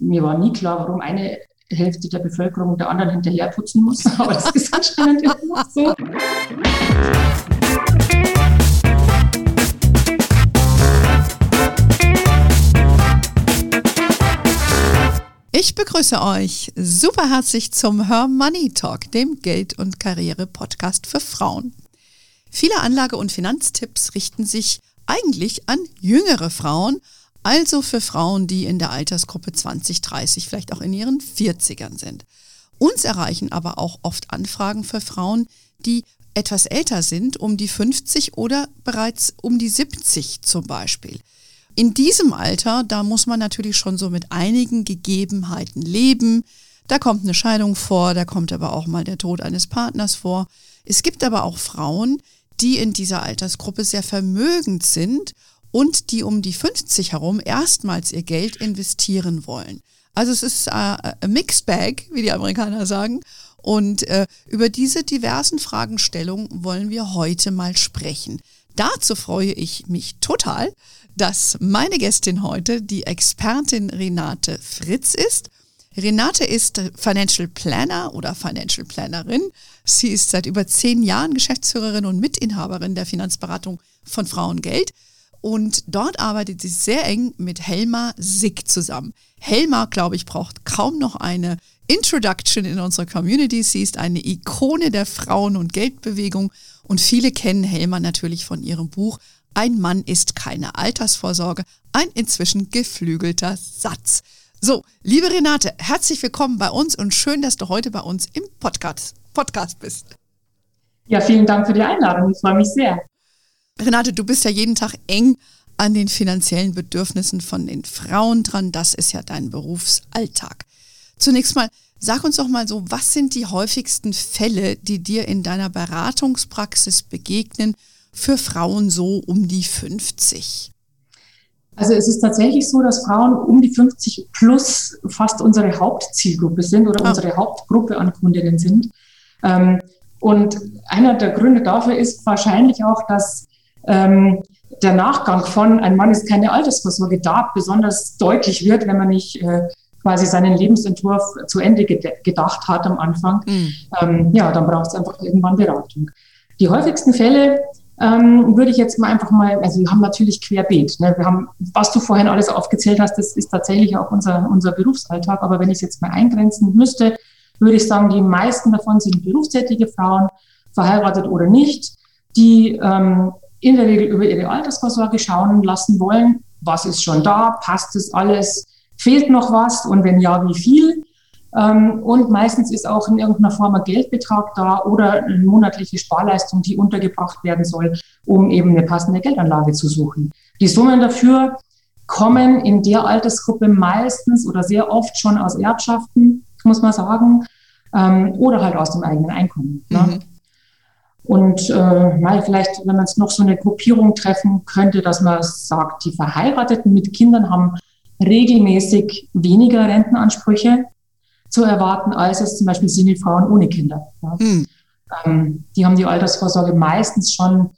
mir war nie klar, warum eine Hälfte der Bevölkerung der anderen hinterherputzen muss, aber das ist anscheinend immer so. Ich begrüße euch super herzlich zum Her Money Talk, dem Geld- und Karriere-Podcast für Frauen. Viele Anlage- und Finanztipps richten sich eigentlich an jüngere Frauen, also für Frauen, die in der Altersgruppe 20, 30, vielleicht auch in ihren 40ern sind. Uns erreichen aber auch oft Anfragen für Frauen, die etwas älter sind, um die 50 oder bereits um die 70 zum Beispiel. In diesem Alter, da muss man natürlich schon so mit einigen Gegebenheiten leben. Da kommt eine Scheidung vor, da kommt aber auch mal der Tod eines Partners vor. Es gibt aber auch Frauen, die in dieser Altersgruppe sehr vermögend sind und die um die 50 herum erstmals ihr Geld investieren wollen. Also es ist äh, a Mixed Bag, wie die Amerikaner sagen. Und äh, über diese diversen Fragestellungen wollen wir heute mal sprechen. Dazu freue ich mich total, dass meine Gästin heute die Expertin Renate Fritz ist. Renate ist Financial Planner oder Financial Plannerin. Sie ist seit über zehn Jahren Geschäftsführerin und Mitinhaberin der Finanzberatung von Frauengeld. Und dort arbeitet sie sehr eng mit Helma Sick zusammen. Helma, glaube ich, braucht kaum noch eine Introduction in unserer Community. Sie ist eine Ikone der Frauen- und Geldbewegung und viele kennen Helma natürlich von ihrem Buch Ein Mann ist keine Altersvorsorge, ein inzwischen geflügelter Satz. So, liebe Renate, herzlich willkommen bei uns und schön, dass du heute bei uns im Podcast, Podcast bist. Ja, vielen Dank für die Einladung. Ich freue mich sehr. Renate, du bist ja jeden Tag eng an den finanziellen Bedürfnissen von den Frauen dran. Das ist ja dein Berufsalltag. Zunächst mal, sag uns doch mal so, was sind die häufigsten Fälle, die dir in deiner Beratungspraxis begegnen für Frauen so um die 50? Also es ist tatsächlich so, dass Frauen um die 50 plus fast unsere Hauptzielgruppe sind oder oh. unsere Hauptgruppe an Kundinnen sind. Ähm, und einer der Gründe dafür ist wahrscheinlich auch, dass ähm, der Nachgang von ein Mann ist keine Altersvorsorge da besonders deutlich wird, wenn man nicht äh, quasi seinen Lebensentwurf zu Ende gedacht hat am Anfang. Mhm. Ähm, ja, dann braucht es einfach irgendwann Beratung. Die häufigsten Fälle ähm, würde ich jetzt mal einfach mal, also wir haben natürlich querbeet. Ne? Wir haben, was du vorhin alles aufgezählt hast, das ist tatsächlich auch unser, unser Berufsalltag. Aber wenn ich es jetzt mal eingrenzen müsste, würde ich sagen, die meisten davon sind berufstätige Frauen, verheiratet oder nicht, die ähm, in der Regel über ihre Altersvorsorge schauen lassen wollen, was ist schon da, passt es alles, fehlt noch was und wenn ja, wie viel. Ähm, und meistens ist auch in irgendeiner Form ein Geldbetrag da oder eine monatliche Sparleistung, die untergebracht werden soll, um eben eine passende Geldanlage zu suchen. Die Summen dafür kommen in der Altersgruppe meistens oder sehr oft schon aus Erbschaften, muss man sagen, ähm, oder halt aus dem eigenen Einkommen. Ne? Und äh, mal vielleicht, wenn man es noch so eine Gruppierung treffen könnte, dass man sagt, die Verheirateten mit Kindern haben regelmäßig weniger Rentenansprüche zu erwarten, als es zum Beispiel Single-Frauen ohne Kinder. Ja. Hm. Ähm, die haben die Altersvorsorge meistens schon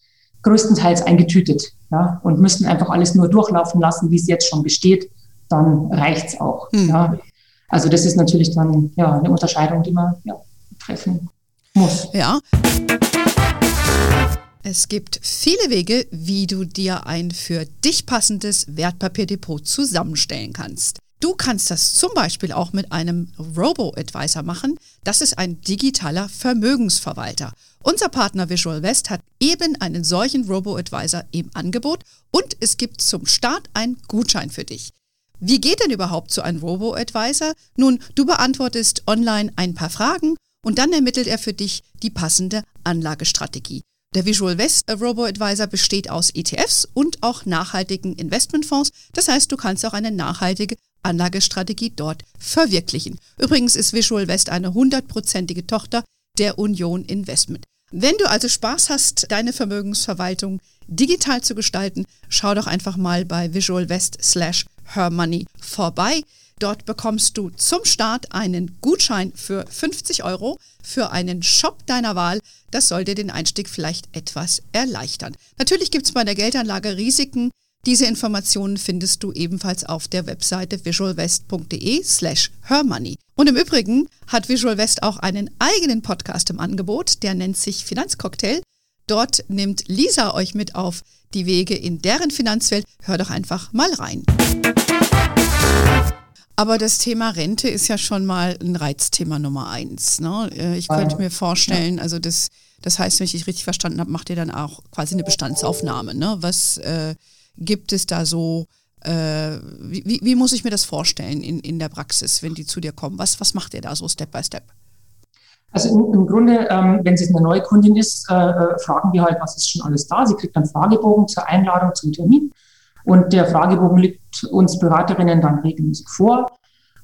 größtenteils eingetütet ja, und müssen einfach alles nur durchlaufen lassen, wie es jetzt schon besteht. Dann reicht's auch. Hm. Ja. Also das ist natürlich dann ja, eine Unterscheidung, die man ja, treffen muss. Ja. Es gibt viele Wege, wie du dir ein für dich passendes Wertpapierdepot zusammenstellen kannst. Du kannst das zum Beispiel auch mit einem Robo-Advisor machen. Das ist ein digitaler Vermögensverwalter. Unser Partner Visual West hat eben einen solchen Robo-Advisor im Angebot und es gibt zum Start einen Gutschein für dich. Wie geht denn überhaupt so ein Robo-Advisor? Nun, du beantwortest online ein paar Fragen und dann ermittelt er für dich die passende Anlagestrategie. Der Visual West Robo-Advisor besteht aus ETFs und auch nachhaltigen Investmentfonds. Das heißt, du kannst auch eine nachhaltige Anlagestrategie dort verwirklichen. Übrigens ist Visual West eine hundertprozentige Tochter der Union Investment. Wenn du also Spaß hast, deine Vermögensverwaltung digital zu gestalten, schau doch einfach mal bei Visual West slash Her Money vorbei. Dort bekommst du zum Start einen Gutschein für 50 Euro für einen Shop deiner Wahl. Das sollte den Einstieg vielleicht etwas erleichtern. Natürlich gibt es bei der Geldanlage Risiken, Diese Informationen findest du ebenfalls auf der Webseite visualwest.de slash hermoney. Und im Übrigen hat Visual West auch einen eigenen Podcast im Angebot, der nennt sich Finanzcocktail. Dort nimmt Lisa euch mit auf die Wege in deren Finanzwelt. Hör doch einfach mal rein. Aber das Thema Rente ist ja schon mal ein Reizthema Nummer eins. Ne? Äh, ich könnte mir vorstellen, also das, das heißt, wenn ich dich richtig verstanden habe, macht ihr dann auch quasi eine Bestandsaufnahme. Ne? Was äh, gibt es da so, äh, wie, wie, muss ich mir das vorstellen in, in der Praxis, wenn die zu dir kommen? Was, was macht ihr da so Step by Step? Also im, im Grunde, ähm, wenn sie eine neue Kundin ist, äh, äh, fragen wir halt, was ist schon alles da. Sie kriegt einen Fragebogen zur Einladung zum Termin und der Fragebogen liegt uns Beraterinnen dann regelmäßig vor,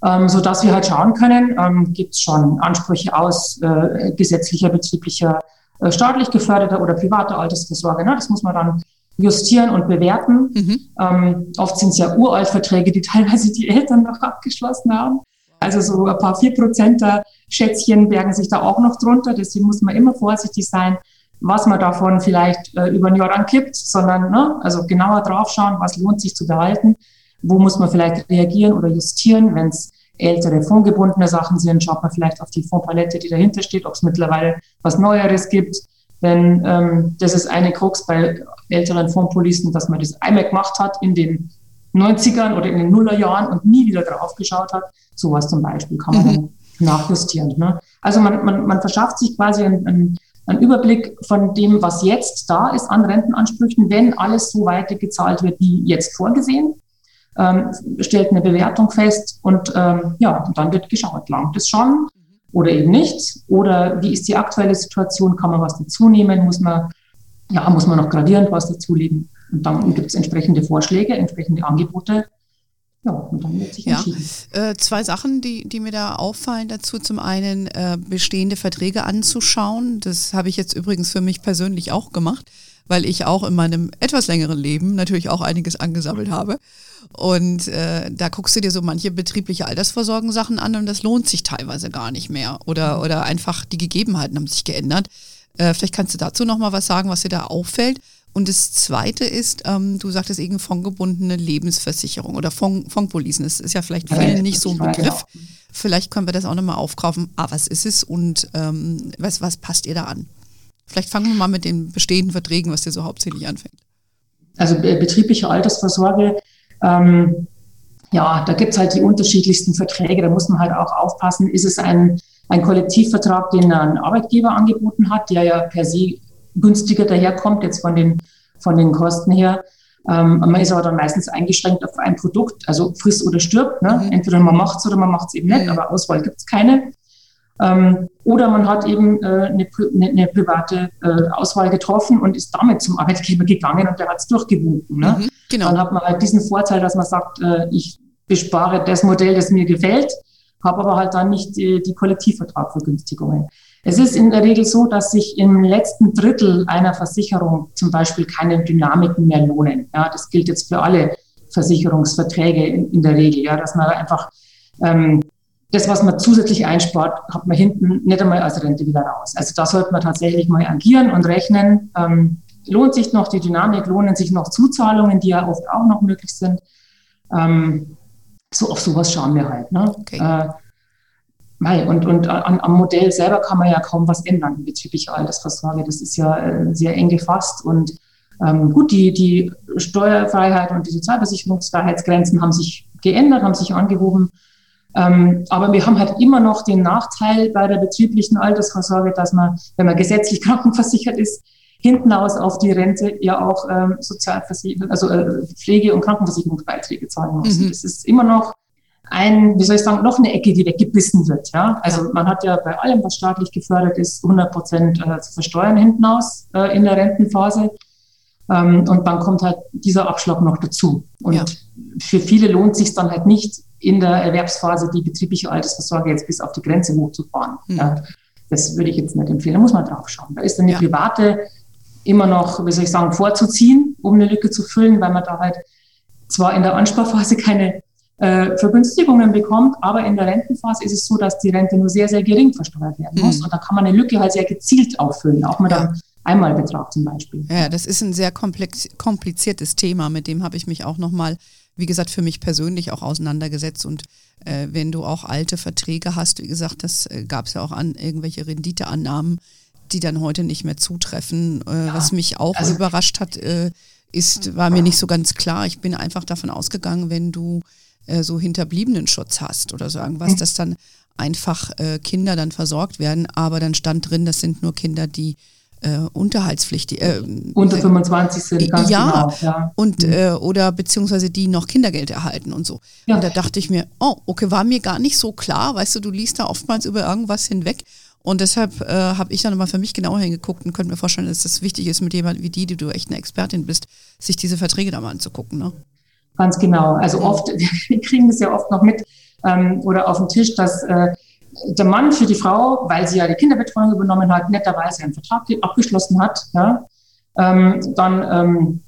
ähm, so dass wir halt schauen können, ähm, gibt es schon Ansprüche aus äh, gesetzlicher, betrieblicher, äh, staatlich geförderter oder privater Altersvorsorge. Ne? Das muss man dann justieren und bewerten. Mhm. Ähm, oft sind es ja Uraltverträge, die teilweise die Eltern noch abgeschlossen haben. Also so ein paar vier Prozenter Schätzchen bergen sich da auch noch drunter. Deswegen muss man immer vorsichtig sein, was man davon vielleicht äh, über ein Jahr dann kippt, sondern ne, also genauer draufschauen, was lohnt sich zu behalten, wo muss man vielleicht reagieren oder justieren, wenn es ältere fondgebundene Sachen sind, schaut man vielleicht auf die Fondpalette, die dahinter steht, ob es mittlerweile was Neueres gibt. Denn ähm, das ist eine Krux bei älteren Fondspolicen, dass man das einmal gemacht hat in den 90ern oder in den Nullerjahren und nie wieder drauf geschaut hat. Sowas zum Beispiel kann man mhm. dann nachjustieren. Ne? Also man, man, man verschafft sich quasi einen, einen, einen Überblick von dem, was jetzt da ist an Rentenansprüchen, wenn alles so weiter gezahlt wird wie jetzt vorgesehen. Ähm, stellt eine Bewertung fest und ähm, ja, dann wird geschaut, langt es schon oder eben nicht? Oder wie ist die aktuelle Situation? Kann man was dazu nehmen? Muss man, ja, muss man noch gradierend was dazulegen? Und dann gibt es entsprechende Vorschläge, entsprechende Angebote. Ja, und dann wird sich ja. Äh, zwei Sachen, die, die mir da auffallen dazu. Zum einen äh, bestehende Verträge anzuschauen. Das habe ich jetzt übrigens für mich persönlich auch gemacht, weil ich auch in meinem etwas längeren Leben natürlich auch einiges angesammelt habe. Und äh, da guckst du dir so manche betriebliche Altersvorsorgensachen an und das lohnt sich teilweise gar nicht mehr. Oder, oder einfach die Gegebenheiten haben sich geändert. Äh, vielleicht kannst du dazu nochmal was sagen, was dir da auffällt. Und das Zweite ist, ähm, du sagtest eben fondgebundene Lebensversicherung oder Fond, Fondpolisen. Das ist ja vielleicht vielen nicht so ein Begriff. Vielleicht können wir das auch nochmal aufkaufen. Ah, was ist es und ähm, was, was passt ihr da an? Vielleicht fangen wir mal mit den bestehenden Verträgen, was dir so hauptsächlich anfängt. Also betriebliche Altersvorsorge, ähm, ja, da gibt es halt die unterschiedlichsten Verträge. Da muss man halt auch aufpassen, ist es ein, ein Kollektivvertrag, den ein Arbeitgeber angeboten hat, der ja per se günstiger daherkommt, jetzt von den, von den Kosten her. Ähm, man ist aber dann meistens eingeschränkt auf ein Produkt, also friss oder stirbt. Ne? Mhm. Entweder man macht es oder man macht es eben nicht, mhm. aber Auswahl gibt es keine. Ähm, oder man hat eben äh, eine, eine, eine, private äh, Auswahl getroffen und ist damit zum Arbeitgeber gegangen und der hat es durchgewunken. Ne? Mhm, genau. Dann hat man halt diesen Vorteil, dass man sagt, äh, ich bespare das Modell, das mir gefällt, habe aber halt dann nicht die, die Kollektivvertragvergünstigungen. Es ist in der Regel so, dass sich im letzten Drittel einer Versicherung zum Beispiel keine Dynamiken mehr lohnen. Ja, das gilt jetzt für alle Versicherungsverträge in, in der Regel, ja, dass man einfach ähm, das, was man zusätzlich einspart, hat man hinten nicht einmal als Rente wieder raus. Also da sollte man tatsächlich mal agieren und rechnen. Ähm, lohnt sich noch die Dynamik, lohnen sich noch Zuzahlungen, die ja oft auch noch möglich sind. Ähm, so auf sowas schauen wir halt. Ne? Okay. Äh, und, und an, am Modell selber kann man ja kaum was ändern bezüglich Altersvorsorge. Das ist ja äh, sehr eng gefasst. Und ähm, gut, die, die Steuerfreiheit und die Sozialversicherungsfreiheitsgrenzen haben sich geändert, haben sich angehoben. Ähm, aber wir haben halt immer noch den Nachteil bei der betrieblichen Altersvorsorge, dass man, wenn man gesetzlich krankenversichert ist, hinten aus auf die Rente ja auch ähm, Sozialversicherung, also äh, Pflege- und Krankenversicherungsbeiträge zahlen muss. Mhm. Das ist immer noch ein, wie soll ich sagen, noch eine Ecke, die weggebissen wird. Ja? Also ja. man hat ja bei allem, was staatlich gefördert ist, 100 Prozent äh, zu versteuern hinten aus äh, in der Rentenphase. Ähm, und dann kommt halt dieser Abschlag noch dazu. Und ja. für viele lohnt sich dann halt nicht, in der Erwerbsphase die betriebliche Altersvorsorge jetzt bis auf die Grenze hochzufahren. Mhm. Ja? Das würde ich jetzt nicht empfehlen. Da muss man drauf schauen. Da ist dann die private immer noch, wie soll ich sagen, vorzuziehen, um eine Lücke zu füllen, weil man da halt zwar in der Ansparphase keine äh, Vergünstigungen bekommt, aber in der Rentenphase ist es so, dass die Rente nur sehr, sehr gering versteuert werden muss. Mhm. Und da kann man eine Lücke halt sehr gezielt auffüllen, auch mit ja. einem Einmalbetrag zum Beispiel. Ja, das ist ein sehr kompliziertes Thema, mit dem habe ich mich auch nochmal, wie gesagt, für mich persönlich auch auseinandergesetzt. Und äh, wenn du auch alte Verträge hast, wie gesagt, das äh, gab es ja auch an irgendwelche Renditeannahmen, die dann heute nicht mehr zutreffen. Äh, ja, was mich auch also, überrascht hat, äh, ist, war mir nicht so ganz klar. Ich bin einfach davon ausgegangen, wenn du äh, so Hinterbliebenenschutz hast oder so irgendwas, mhm. dass dann einfach äh, Kinder dann versorgt werden. Aber dann stand drin, das sind nur Kinder, die äh, unterhaltspflichtig äh, unter 25 sind ganz ja, genau, ja. und mhm. äh, oder beziehungsweise die noch Kindergeld erhalten und so ja. und da dachte ich mir oh okay war mir gar nicht so klar weißt du du liest da oftmals über irgendwas hinweg und deshalb äh, habe ich dann mal für mich genauer hingeguckt und könnte mir vorstellen, dass das wichtig ist, mit jemandem wie die, die du echt eine Expertin bist, sich diese Verträge da mal anzugucken. Ne? Ganz genau. Also oft, wir kriegen das ja oft noch mit ähm, oder auf dem Tisch, dass äh, der Mann für die Frau, weil sie ja die Kinderbetreuung übernommen hat, netterweise einen Vertrag abgeschlossen hat, ja, ähm, dann ähm,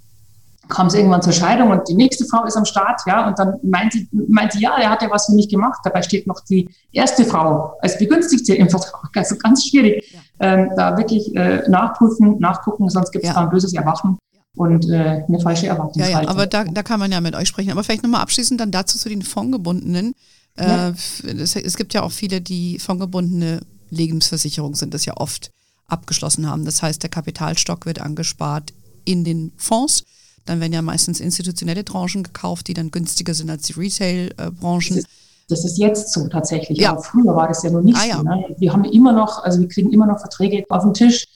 kam es irgendwann zur Scheidung und die nächste Frau ist am Start, ja, und dann meint sie, meint sie, ja, er hat ja was für mich gemacht. Dabei steht noch die erste Frau als Begünstigte im Vertrag. Also ganz schwierig, ja. ähm, da wirklich äh, nachprüfen, nachgucken, sonst gibt es ja. da ein böses Erwachen und äh, eine falsche Erwartungshaltung. Ja, ja, aber da, da kann man ja mit euch sprechen. Aber vielleicht nochmal abschließend dann dazu zu den Fondgebundenen. Ja. Äh, es, es, gibt ja auch viele, die fondgebundene Lebensversicherung sind, das ja oft abgeschlossen haben. Das heißt, der Kapitalstock wird angespart in den Fonds dann werden ja meistens institutionelle Tranchen gekauft, die dann günstiger sind als die Retail-Branchen. Das, das, ist jetzt so tatsächlich. Ja. Aber früher war das ja noch nicht ah, so. Ne? Wir haben immer noch, also wir kriegen immer noch Verträge auf den Tisch,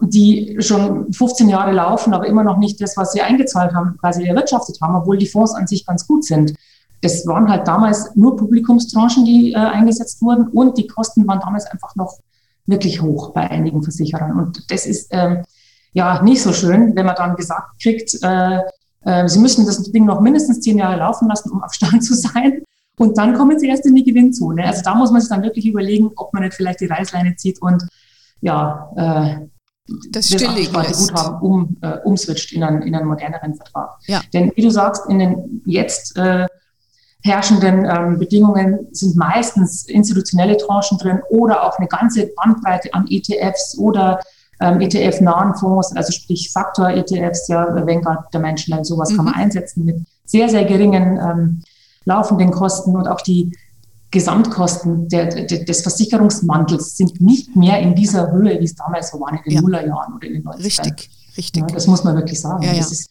die schon 15 Jahre laufen, aber immer noch nicht das, was sie eingezahlt haben, quasi erwirtschaftet haben, obwohl die Fonds an sich ganz gut sind. Das waren halt damals nur Publikumstranchen, die äh, eingesetzt wurden und die Kosten waren damals einfach noch wirklich hoch bei einigen Versicherern. Und das ist ähm, ja nicht so schön, wenn man dann gesagt kriegt, äh, äh, Sie müssen das Ding noch mindestens zehn Jahre laufen lassen, um auf Stand zu sein. Und dann kommen Sie erst in die Gewinnzone. Also da muss man sich dann wirklich überlegen, ob man nicht vielleicht die Reißleine zieht und ja, äh, das, das Guthaben um, äh, umswitcht in einen, in einen moderneren Vertrag. Ja. Denn wie du sagst, in den jetzt äh, herrschenden ähm, Bedingungen sind meistens institutionelle Tranchen drin oder auch eine ganze Bandbreite an ETFs oder ähm, ETF-nahen Fonds, also sprich Faktor-ETFs, ja, Vanguard, der Menschenland, sowas mhm. kann man mhm. einsetzen mit sehr, sehr geringen ähm, laufenden Kosten und auch die Gesamtkosten der, der, des Versicherungsmantels sind nicht mehr in dieser Höhe, wie es damals so war in den ja. Nullerjahren oder in den 90ern. Richtig, richtig. Ja, das muss man wirklich sagen. Ja, das, ist,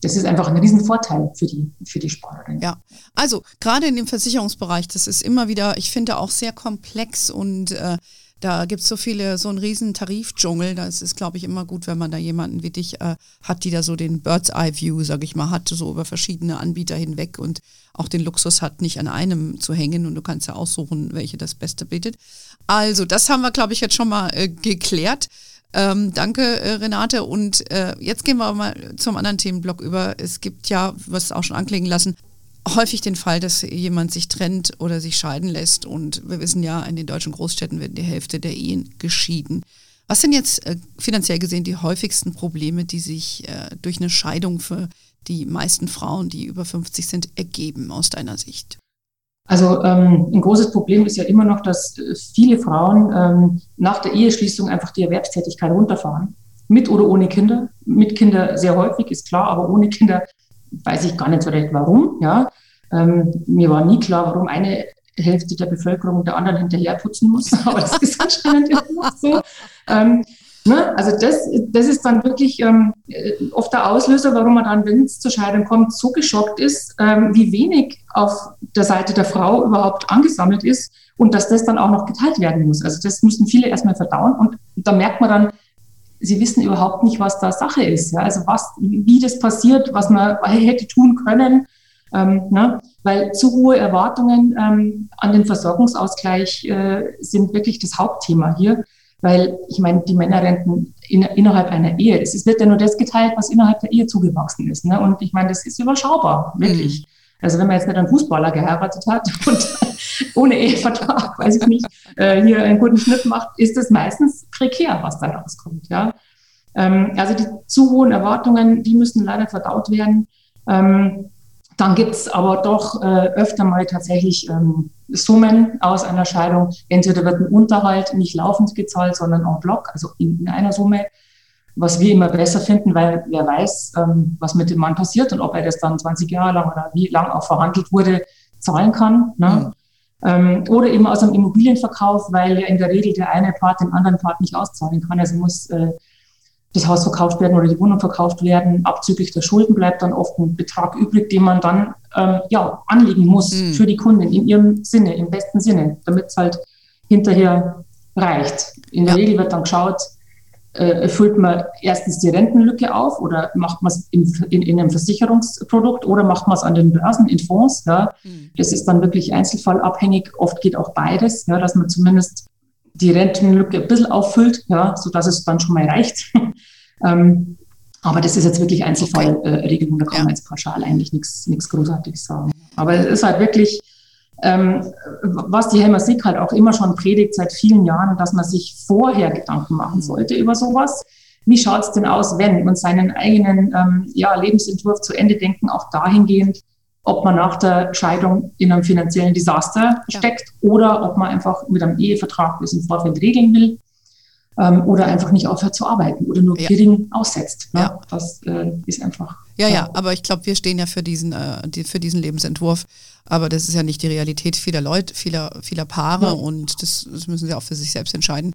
das ist einfach ein Riesenvorteil für die, für die Sparerin. Ja, also gerade in dem Versicherungsbereich, das ist immer wieder, ich finde auch sehr komplex und äh, da gibt es so viele, so einen riesen Tarifdschungel. Da ist es, glaube ich, immer gut, wenn man da jemanden wie dich äh, hat, die da so den Bird's Eye View, sage ich mal, hat, so über verschiedene Anbieter hinweg und auch den Luxus hat, nicht an einem zu hängen und du kannst ja aussuchen, welche das Beste bietet. Also, das haben wir, glaube ich, jetzt schon mal äh, geklärt. Ähm, danke, äh, Renate. Und äh, jetzt gehen wir mal zum anderen Themenblock über. Es gibt ja, was auch schon anklingen lassen, häufig den Fall, dass jemand sich trennt oder sich scheiden lässt. Und wir wissen ja, in den deutschen Großstädten werden die Hälfte der Ehen geschieden. Was sind jetzt äh, finanziell gesehen die häufigsten Probleme, die sich äh, durch eine Scheidung für die meisten Frauen, die über 50 sind, ergeben aus deiner Sicht? Also ähm, ein großes Problem ist ja immer noch, dass äh, viele Frauen ähm, nach der Eheschließung einfach die Erwerbstätigkeit runterfahren. Mit oder ohne Kinder. Mit Kinder sehr häufig, ist klar, aber ohne Kinder weiß ich gar nicht so recht warum. Ja. Ähm, mir war nie klar, warum eine Hälfte der Bevölkerung der anderen hinterherputzen muss, aber das ist anscheinend immer so. Ähm, ne? Also das, das ist dann wirklich ähm, oft der Auslöser, warum man dann, wenn es zur Scheidung kommt, so geschockt ist, ähm, wie wenig auf der Seite der Frau überhaupt angesammelt ist und dass das dann auch noch geteilt werden muss. Also das müssen viele erstmal verdauen und da merkt man dann, sie wissen überhaupt nicht, was da Sache ist. Ja? Also was, wie das passiert, was man hätte tun können. Ähm, ne? Weil zu hohe Erwartungen ähm, an den Versorgungsausgleich äh, sind wirklich das Hauptthema hier. Weil ich meine, die Männerrenten in, innerhalb einer Ehe, es wird ja nur das geteilt, was innerhalb der Ehe zugewachsen ist. Ne? Und ich meine, das ist überschaubar, wirklich. Mhm. Also wenn man jetzt nicht einen Fußballer geheiratet hat und ohne Ehevertrag, weiß ich nicht, äh, hier einen guten Schnitt macht, ist es meistens prekär, was da rauskommt. Ja? Ähm, also die zu hohen Erwartungen, die müssen leider verdaut werden. Ähm, dann gibt es aber doch äh, öfter mal tatsächlich ähm, Summen aus einer Scheidung. Entweder wird ein Unterhalt nicht laufend gezahlt, sondern en bloc, also in, in einer Summe. Was wir immer besser finden, weil wer weiß, ähm, was mit dem Mann passiert und ob er das dann 20 Jahre lang oder wie lang auch verhandelt wurde, zahlen kann. Ne? Mhm. Ähm, oder eben aus einem Immobilienverkauf, weil ja in der Regel der eine Part den anderen Part nicht auszahlen kann. Also muss äh, das Haus verkauft werden oder die Wohnung verkauft werden. Abzüglich der Schulden bleibt dann oft ein Betrag übrig, den man dann ähm, ja, anlegen muss mhm. für die Kunden in ihrem Sinne, im besten Sinne, damit es halt hinterher reicht. In der ja. Regel wird dann geschaut, äh, füllt man erstens die Rentenlücke auf oder macht man es in, in, in, einem Versicherungsprodukt oder macht man es an den Börsen in Fonds. Ja. Mhm. Das ist dann wirklich einzelfallabhängig. Oft geht auch beides, ja, dass man zumindest die Rentenlücke ein bisschen auffüllt, ja, sodass es dann schon mal reicht. ähm, aber das ist jetzt wirklich Einzelfallregelung, okay. da kann man jetzt pauschal eigentlich nichts Großartiges sagen. Aber es ist halt wirklich, ähm, was die Helmer Sick halt auch immer schon predigt seit vielen Jahren, dass man sich vorher Gedanken machen mhm. sollte über sowas. Wie schaut es denn aus, wenn? Und seinen eigenen ähm, ja, Lebensentwurf zu Ende denken, auch dahingehend, ob man nach der Scheidung in einem finanziellen Desaster ja. steckt oder ob man einfach mit einem Ehevertrag das im Vorfeld regeln will ähm, oder einfach nicht aufhört zu arbeiten oder nur ja. gering aussetzt. Ne? Ja. Das äh, ist einfach. Ja, ja, aber ich glaube, wir stehen ja für diesen, äh, die, für diesen Lebensentwurf. Aber das ist ja nicht die Realität vieler Leute, vieler, vieler Paare ja. und das, das, müssen sie auch für sich selbst entscheiden,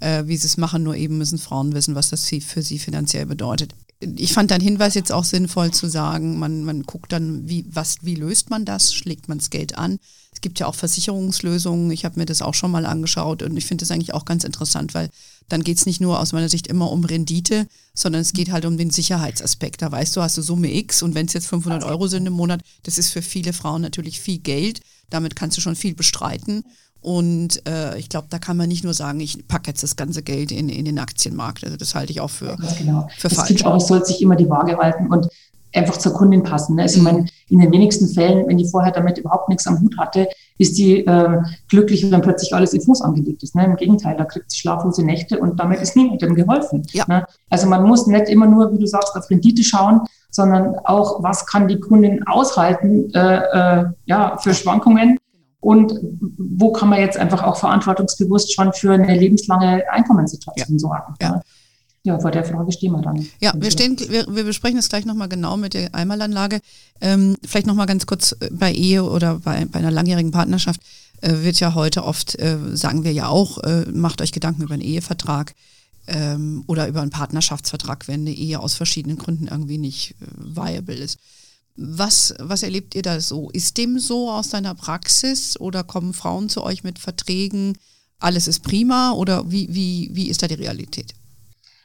äh, wie sie es machen. Nur eben müssen Frauen wissen, was das für sie finanziell bedeutet ich fand deinen Hinweis jetzt auch sinnvoll zu sagen, man, man guckt dann, wie, was, wie löst man das, schlägt man das Geld an. Es gibt ja auch Versicherungslösungen, ich habe mir das auch schon mal angeschaut und ich finde das eigentlich auch ganz interessant, weil dann geht es nicht nur aus meiner Sicht immer um Rendite, sondern es geht halt um den Sicherheitsaspekt. Da weißt du, hast du Summe X und wenn es jetzt 500 Euro sind im Monat, das ist für viele Frauen natürlich viel Geld. Damit kannst du schon viel bestreiten. Und äh, ich glaube, da kann man nicht nur sagen, ich packe jetzt das ganze Geld in, in den Aktienmarkt. Also das halte ich auch für, ja, genau. für das falsch. Auch, es soll sich immer die Waage halten und einfach zur Kundin passen. Ne? Also ich meine, in den wenigsten Fällen, wenn die vorher damit überhaupt nichts am Hut hatte, ist die äh, glücklich, wenn plötzlich alles in Fuß angelegt ist. Ne? Im Gegenteil, da kriegt sie schlaflose Nächte und damit ist niemandem geholfen. Ja. Ne? Also man muss nicht immer nur, wie du sagst, auf Rendite schauen, sondern auch, was kann die Kundin aushalten äh, äh, ja, für Schwankungen und wo kann man jetzt einfach auch verantwortungsbewusst schon für eine lebenslange Einkommenssituation ja. sorgen. Ja. ja. vor der Frage stehen wir dann. Ja, wir, stehen, wir, wir besprechen das gleich nochmal genau mit der Einmalanlage. Ähm, vielleicht nochmal ganz kurz äh, bei Ehe oder bei, bei einer langjährigen Partnerschaft äh, wird ja heute oft, äh, sagen wir ja auch, äh, macht euch Gedanken über einen Ehevertrag ähm, oder über einen Partnerschaftsvertrag, wenn eine Ehe aus verschiedenen Gründen irgendwie nicht äh, viable ist. Was, was erlebt ihr da so? Ist dem so aus deiner Praxis oder kommen Frauen zu euch mit Verträgen, alles ist prima oder wie, wie, wie ist da die Realität?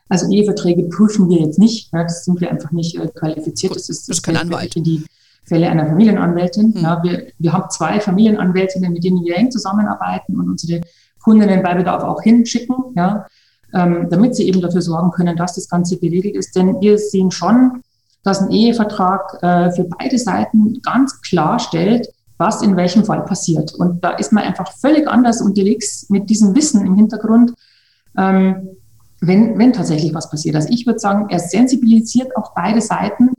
Also Eheverträge prüfen wir jetzt nicht, ja, das sind wir einfach nicht äh, qualifiziert. Gut, das ist, das ist kein Anwalt. In die Fälle einer Familienanwältin. Hm. Ja, wir, wir haben zwei Familienanwältinnen, mit denen wir eng zusammenarbeiten und unsere Kundinnen bei Bedarf auch hinschicken, ja, ähm, damit sie eben dafür sorgen können, dass das Ganze geregelt ist. Denn wir sehen schon, dass ein Ehevertrag äh, für beide Seiten ganz klar stellt, was in welchem Fall passiert. Und da ist man einfach völlig anders unterwegs mit diesem Wissen im Hintergrund, ähm, wenn, wenn tatsächlich was passiert. Also ich würde sagen, er sensibilisiert auch beide Seiten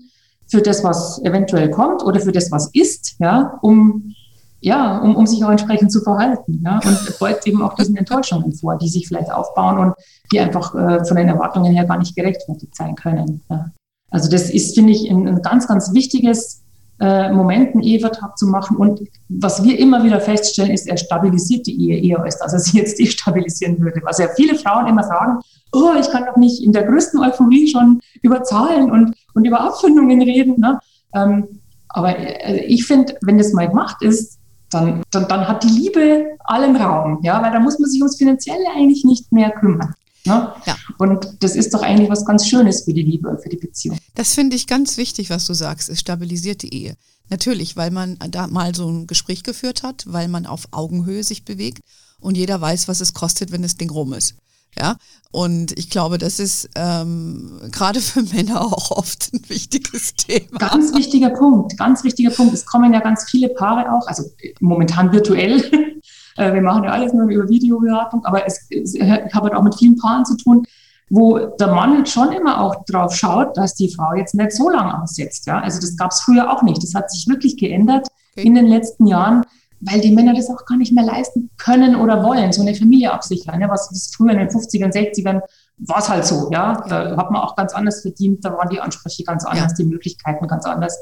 für das, was eventuell kommt oder für das, was ist, ja, um, ja, um, um sich auch entsprechend zu verhalten. Ja, und beugt eben auch diesen Enttäuschungen vor, die sich vielleicht aufbauen und die einfach äh, von den Erwartungen her gar nicht gerechtfertigt sein können. Ja. Also das ist, finde ich, ein, ganz, ganz wichtiges äh, Moment, einen Ehevertrag zu machen. Und was wir immer wieder feststellen, ist, er stabilisiert die Ehe eher, als dass er sie jetzt destabilisieren würde. Was ja viele Frauen immer sagen, oh, ich kann doch nicht in der größten Euphorie schon über Zahlen und, und über Abfindungen reden. Ne? Ähm, aber äh, ich finde, wenn das mal gemacht ist, dann, dann, dann hat die Liebe allen Raum, ja, weil da muss man sich ums Finanzielle eigentlich nicht mehr kümmern. Ne? Ja. Und das ist doch eigentlich was ganz Schönes für die Liebe und für die Beziehung. Das finde ich ganz wichtig, was du sagst. Es stabilisiert die Ehe. Natürlich, weil man da mal so ein Gespräch geführt hat, weil man auf Augenhöhe sich bewegt und jeder weiß, was es kostet, wenn das Ding rum ist. Ja, und ich glaube, das ist ähm, gerade für Männer auch oft ein wichtiges Thema. Ganz wichtiger Punkt, ganz wichtiger Punkt. Es kommen ja ganz viele Paare auch, also momentan virtuell, äh, wir machen ja alles nur über Videoberatung, aber es, es, ich habe halt auch mit vielen Paaren zu tun, wo der Mann halt schon immer auch drauf schaut, dass die Frau jetzt nicht so lange aussetzt. Ja? Also das gab es früher auch nicht. Das hat sich wirklich geändert okay. in den letzten Jahren, weil die Männer das auch gar nicht mehr leisten können oder wollen, so eine Familie absichern, ja? was es früher in den 50ern, 60ern war es halt so, ja. Da hat man auch ganz anders verdient, da waren die Ansprüche ganz anders, ja. die Möglichkeiten ganz anders.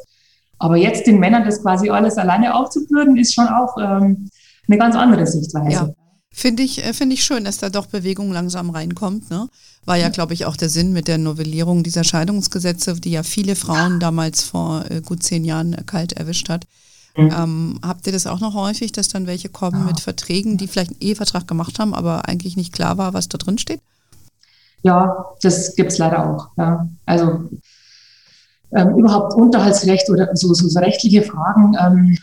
Aber jetzt den Männern das quasi alles alleine aufzubürden, ist schon auch ähm, eine ganz andere Sichtweise. Ja. Finde ich, äh, finde ich schön, dass da doch Bewegung langsam reinkommt. Ne? War ja, glaube ich, auch der Sinn mit der Novellierung dieser Scheidungsgesetze, die ja viele Frauen damals vor äh, gut zehn Jahren kalt erwischt hat. Mhm. Ähm, habt ihr das auch noch häufig, dass dann welche kommen ja. mit Verträgen, die vielleicht einen Ehevertrag gemacht haben, aber eigentlich nicht klar war, was da drin steht? Ja, das gibt es leider auch. Ja. Also ähm, überhaupt Unterhaltsrecht oder so, so, so rechtliche Fragen, ähm, äh,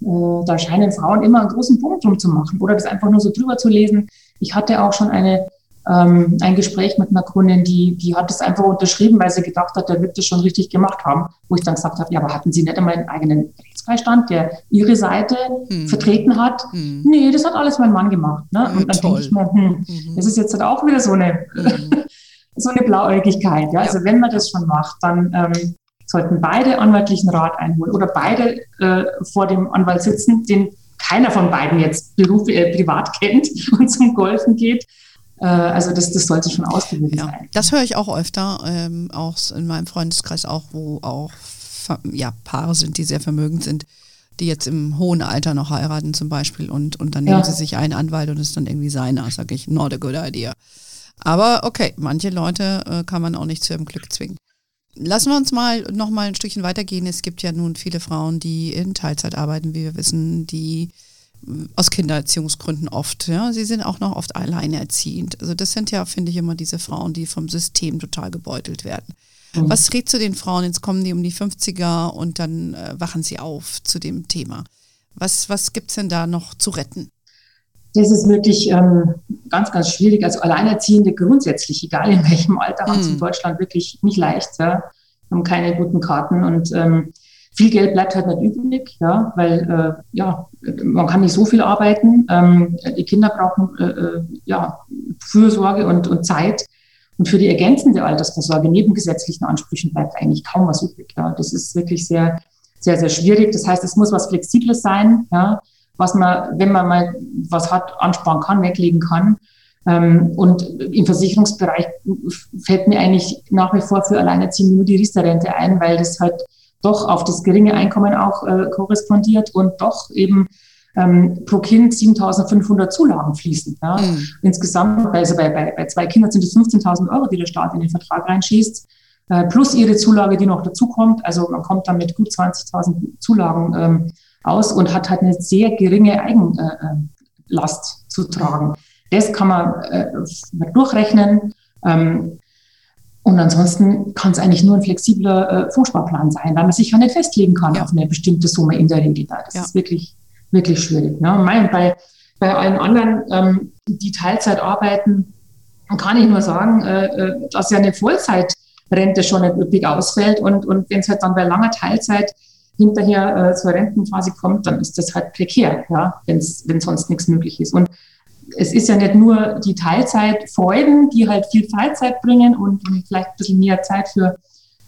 da scheinen Frauen immer einen großen Punkt drum zu machen oder das einfach nur so drüber zu lesen. Ich hatte auch schon eine, ähm, ein Gespräch mit einer Kundin, die, die hat es einfach unterschrieben, weil sie gedacht hat, der wird das schon richtig gemacht haben. Wo ich dann gesagt habe, ja, aber hatten Sie nicht einmal einen eigenen Rechtsbeistand, der Ihre Seite hm. vertreten hat? Hm. Nee, das hat alles mein Mann gemacht. Ne? Und dann denke ich mir, hm, mhm. das ist jetzt halt auch wieder so eine, mhm. so eine Blauäugigkeit. Ja? Also wenn man das schon macht, dann ähm, sollten beide anwaltlichen Rat einholen oder beide äh, vor dem Anwalt sitzen, den keiner von beiden jetzt Beruf, äh, privat kennt und zum Golfen geht. Äh, also das, das sollte schon ausgewogen ja, sein. Das höre ich auch öfter, ähm, auch in meinem Freundeskreis auch, wo auch ja, Paare sind, die sehr vermögend sind, die jetzt im hohen Alter noch heiraten zum Beispiel und, und dann nehmen ja. sie sich einen Anwalt und es ist dann irgendwie seiner, sage ich, not a good idea. Aber okay, manche Leute äh, kann man auch nicht zu ihrem Glück zwingen. Lassen wir uns mal noch mal ein Stückchen weitergehen. Es gibt ja nun viele Frauen, die in Teilzeit arbeiten, wie wir wissen, die äh, aus Kindererziehungsgründen oft, ja, sie sind auch noch oft alleinerziehend. Also das sind ja, finde ich, immer diese Frauen, die vom System total gebeutelt werden. Mhm. Was rät zu den Frauen? Jetzt kommen die um die 50er und dann äh, wachen sie auf zu dem Thema. Was, was gibt es denn da noch zu retten? Das ist wirklich ähm, ganz, ganz schwierig. Also Alleinerziehende grundsätzlich, egal in welchem Alter, haben es in hm. Deutschland wirklich nicht leicht. Ja. Haben keine guten Karten und ähm, viel Geld bleibt halt nicht übrig, ja, weil äh, ja, man kann nicht so viel arbeiten. Ähm, die Kinder brauchen äh, äh, ja, Fürsorge und, und Zeit. Und für die ergänzende Altersvorsorge neben gesetzlichen Ansprüchen bleibt eigentlich kaum was übrig. Ja. Das ist wirklich sehr, sehr, sehr schwierig. Das heißt, es muss was Flexibles sein. Ja was man, wenn man mal was hat, ansparen kann, weglegen kann. Ähm, und im Versicherungsbereich fällt mir eigentlich nach wie vor für Alleinerziehende nur die Riester-Rente ein, weil das halt doch auf das geringe Einkommen auch äh, korrespondiert und doch eben ähm, pro Kind 7.500 Zulagen fließen. Ja. Mhm. Insgesamt, also bei, bei, bei zwei Kindern sind es 15.000 Euro, die der Staat in den Vertrag reinschießt, äh, plus ihre Zulage, die noch dazukommt. Also man kommt dann mit gut 20.000 Zulagen ähm, aus und hat halt eine sehr geringe Eigenlast zu tragen. Das kann man äh, durchrechnen. Ähm, und ansonsten kann es eigentlich nur ein flexibler äh, Fondssparplan sein, weil man sich ja nicht festlegen kann ja. auf eine bestimmte Summe in der Regel. Das ja. ist wirklich, wirklich schwierig. Ne? Und bei, bei allen anderen, ähm, die Teilzeit arbeiten, kann ich nur sagen, äh, äh dass ja eine Vollzeitrente schon nicht üppig ausfällt. Und, und wenn es halt dann bei langer Teilzeit hinterher äh, zur Rentenphase kommt, dann ist das halt prekär, ja, wenn sonst nichts möglich ist. Und es ist ja nicht nur die Teilzeitfreuden, die halt viel Freizeit bringen und, und vielleicht ein bisschen mehr Zeit für,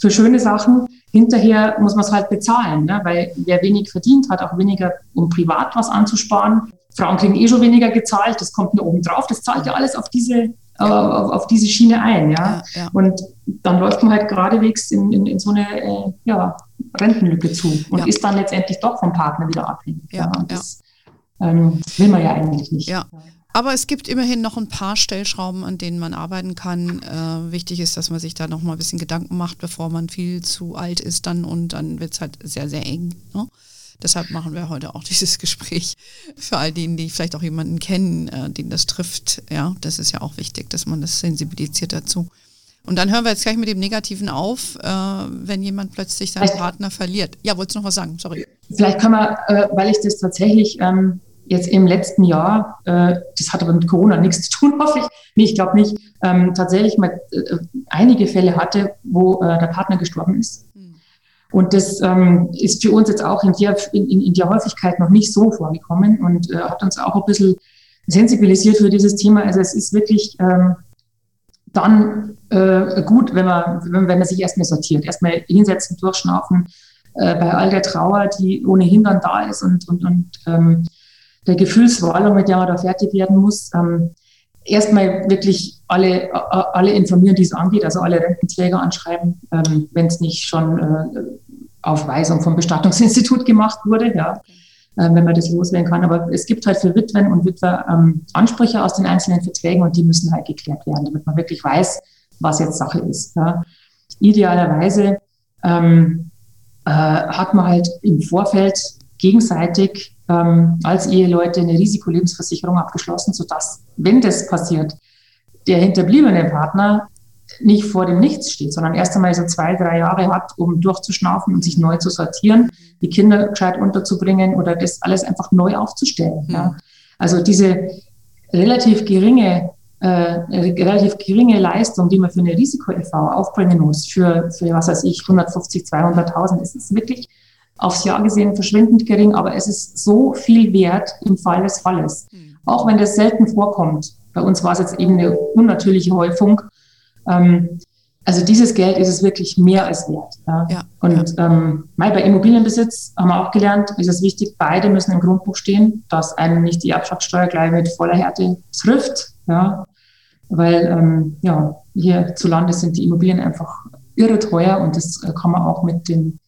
für schöne Sachen. Hinterher muss man es halt bezahlen, ne? weil wer wenig verdient, hat auch weniger, um privat was anzusparen. Frauen kriegen eh schon weniger gezahlt, das kommt nur oben drauf. Das zahlt ja alles auf diese ja. auf, auf, diese Schiene ein. Ja? ja, ja. Und dann läuft man halt geradewegs in, in, in so eine äh, ja, Rentenlücke zu und ist dann letztendlich doch vom Partner wieder abhängig. Ja, Und das ähm, will man ja eigentlich nicht. Ja. Aber es gibt immerhin noch ein paar Stellschrauben, an denen man arbeiten kann. Äh, wichtig ist, dass man sich da noch mal ein bisschen Gedanken macht, bevor man viel zu alt ist dann und dann wird es halt sehr, sehr eng. Ne? Deshalb machen wir heute auch dieses Gespräch für all diejenigen, die vielleicht auch jemanden kennen, äh, den das trifft. Ja, das ist ja auch wichtig, dass man das sensibilisiert dazu. Und dann hören wir jetzt gleich mit dem Negativen auf, äh, wenn jemand plötzlich seinen Partner verliert. Ja, wolltest du noch was sagen? Sorry. Vielleicht kann man, äh, weil ich das tatsächlich ähm, jetzt im letzten Jahr, äh, das hat aber mit Corona nichts zu tun, hoffe ich. Nee, ich glaube nicht, ähm, tatsächlich mal äh, einige Fälle hatte, wo äh, der Partner gestorben ist. Und das ähm, ist für uns jetzt auch in der, in, in der Häufigkeit noch nicht so vorgekommen und äh, hat uns auch ein bisschen sensibilisiert für dieses Thema. Also es ist wirklich ähm, dann äh, gut, wenn man, wenn, wenn man sich erstmal sortiert, erstmal hinsetzen, durchschnaufen, äh, bei all der Trauer, die ohnehin dann da ist und, und, und ähm, der Gefühlswallung, mit der man da fertig werden muss. Ähm, erstmal wirklich alle, alle informieren, die es angeht, also alle Rententräger anschreiben, ähm, wenn es nicht schon äh, auf Weisung vom Bestattungsinstitut gemacht wurde, ja, äh, wenn man das loswerden kann. Aber es gibt halt für Witwen und Witwer ähm, Ansprüche aus den einzelnen Verträgen und die müssen halt geklärt werden, damit man wirklich weiß, was jetzt Sache ist. Ja. Idealerweise ähm, äh, hat man halt im Vorfeld gegenseitig ähm, als Eheleute eine Risikolebensversicherung abgeschlossen, sodass, wenn das passiert, der hinterbliebene Partner nicht vor dem Nichts steht, sondern erst einmal so zwei, drei Jahre hat, um durchzuschnaufen und sich neu zu sortieren, die Kinder gescheit unterzubringen oder das alles einfach neu aufzustellen. Mhm. Ja. Also diese relativ geringe, äh, relativ geringe Leistung, die man für eine Risiko-EV aufbringen muss, für, für was weiß ich, 150, 200.000, ist es wirklich aufs Jahr gesehen verschwindend gering, aber es ist so viel wert im Fall des Falles. Mhm. Auch wenn das selten vorkommt. Bei uns war es jetzt eben eine unnatürliche Häufung. Ähm, also dieses Geld ist es wirklich mehr als wert. Ja. ja und ja. Ähm, bei Immobilienbesitz haben wir auch gelernt, ist es wichtig, beide müssen im Grundbuch stehen, dass einen nicht die Erbschaftssteuer gleich mit voller Härte trifft. Ja. Weil ähm, ja, hier zu Lande sind die Immobilien einfach irre teuer und das äh, kann man auch mit dem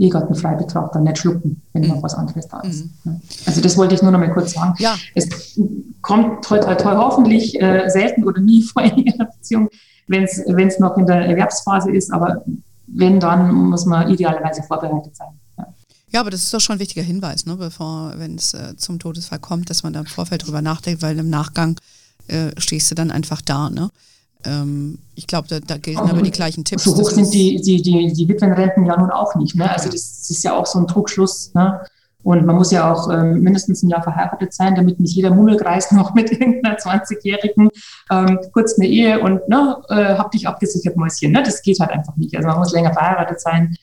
Ehegattenfreibetrag dann nicht schlucken, wenn mhm. noch was anderes da ist. Mhm. Also das wollte ich nur noch mal kurz sagen. Ja. Es kommt toll, toll, toll, hoffentlich äh, selten oder nie vor in Ihrer Beziehung, wenn es noch in der Erwerbsphase ist, aber wenn, dann muss man idealerweise vorbereitet sein. Ja. Ja, aber das ist doch schon ein wichtiger Hinweis, ne, bevor, wenn es äh, zum Todesfall kommt, dass man da im Vorfeld drüber nachdenkt, weil im Nachgang äh, stehst du dann einfach da. Ne? Ähm, ich glaube, da, da gelten aber die gleichen Tipps. So hoch sind die, die, die, die Witwenrenten ja nun auch nicht. Ne? Also das ist ja auch so ein Trugschluss. Ne? Und man muss ja auch ähm, mindestens ein Jahr verheiratet sein, damit nicht jeder Mummelkreis noch mit irgendeiner 20-Jährigen ähm, kurz eine Ehe und ne, äh, hab dich abgesichert, Mäuschen. Ne? Das geht halt einfach nicht. Also man muss länger verheiratet sein,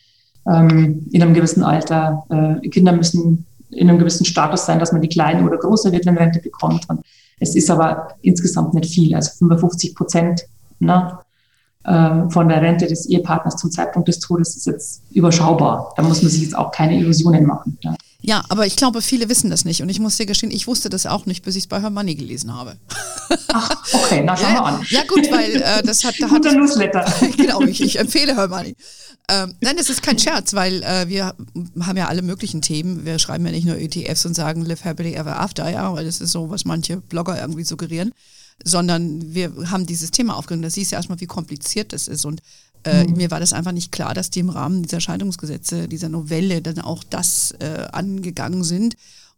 ähm, in einem gewissen Alter. Äh, Kinder müssen in einem gewissen Status sein, dass man die kleine oder große Witwenrente bekommt. Und es ist aber insgesamt nicht viel, also 55 Prozent ne, äh, von der Rente des Ehepartners zum Zeitpunkt des Todes ist jetzt überschaubar. Da muss man sich jetzt auch keine Illusionen machen. Ja. Ja, aber ich glaube, viele wissen das nicht. Und ich muss dir gestehen, ich wusste das auch nicht, bis ich es bei Her Money gelesen habe. Ach, okay, na schauen wir an. Ja, gut, weil äh, das hat. Da Guter Newsletter. genau, ich, ich empfehle Her Money. Ähm, nein, das ist kein Scherz, weil äh, wir haben ja alle möglichen Themen. Wir schreiben ja nicht nur ETFs und sagen Live Happily Ever After, ja, weil das ist so, was manche Blogger irgendwie suggerieren, sondern wir haben dieses Thema aufgenommen. Da siehst du erstmal, wie kompliziert das ist. Und äh, mhm. Mir war das einfach nicht klar, dass die im Rahmen dieser Scheidungsgesetze, dieser Novelle dann auch das äh, angegangen sind.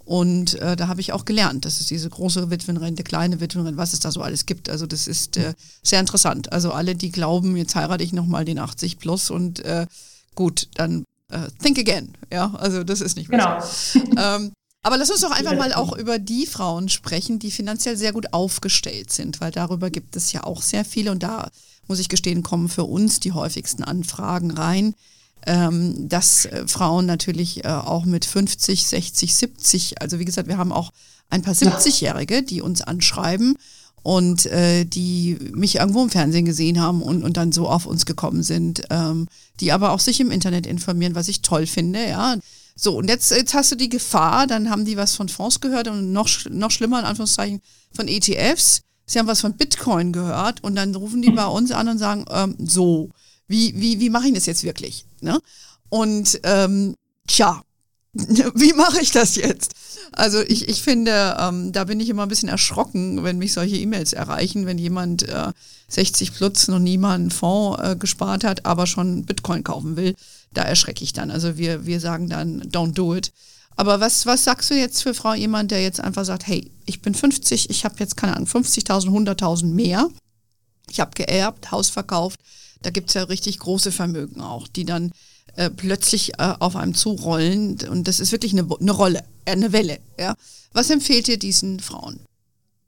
Und äh, da habe ich auch gelernt, dass es diese große Witwenrente, kleine Witwenrente, was es da so alles gibt. Also das ist äh, sehr interessant. Also alle, die glauben, jetzt heirate ich nochmal den 80 plus und äh, gut, dann äh, think again. Ja, also das ist nicht mehr genau. so. ähm, aber lass uns doch einfach mal auch über die Frauen sprechen, die finanziell sehr gut aufgestellt sind, weil darüber gibt es ja auch sehr viele und da muss ich gestehen, kommen für uns die häufigsten Anfragen rein ähm, dass äh, Frauen natürlich äh, auch mit 50, 60, 70, also wie gesagt, wir haben auch ein paar 70-Jährige, die uns anschreiben und äh, die mich irgendwo im Fernsehen gesehen haben und, und dann so auf uns gekommen sind, ähm, die aber auch sich im Internet informieren, was ich toll finde, ja. So, und jetzt, jetzt hast du die Gefahr, dann haben die was von Fonds gehört und noch, noch schlimmer, in Anführungszeichen, von ETFs. Sie haben was von Bitcoin gehört und dann rufen die bei uns an und sagen, ähm, so, wie, wie, wie mache ich das jetzt wirklich? Ne? Und ähm, tja, wie mache ich das jetzt? Also ich, ich finde, ähm, da bin ich immer ein bisschen erschrocken, wenn mich solche E-Mails erreichen, wenn jemand äh, 60 plus noch nie mal einen Fonds äh, gespart hat, aber schon Bitcoin kaufen will. Da erschrecke ich dann. Also wir, wir sagen dann, don't do it. Aber was, was sagst du jetzt für Frau, jemand, der jetzt einfach sagt, hey, ich bin 50, ich habe jetzt, keine Ahnung, 50.000, 100.000 mehr. Ich habe geerbt, Haus verkauft, da gibt es ja richtig große Vermögen auch, die dann äh, plötzlich äh, auf einem zurollen. Und das ist wirklich eine, eine Rolle, äh, eine Welle. Ja? Was empfehlt ihr diesen Frauen?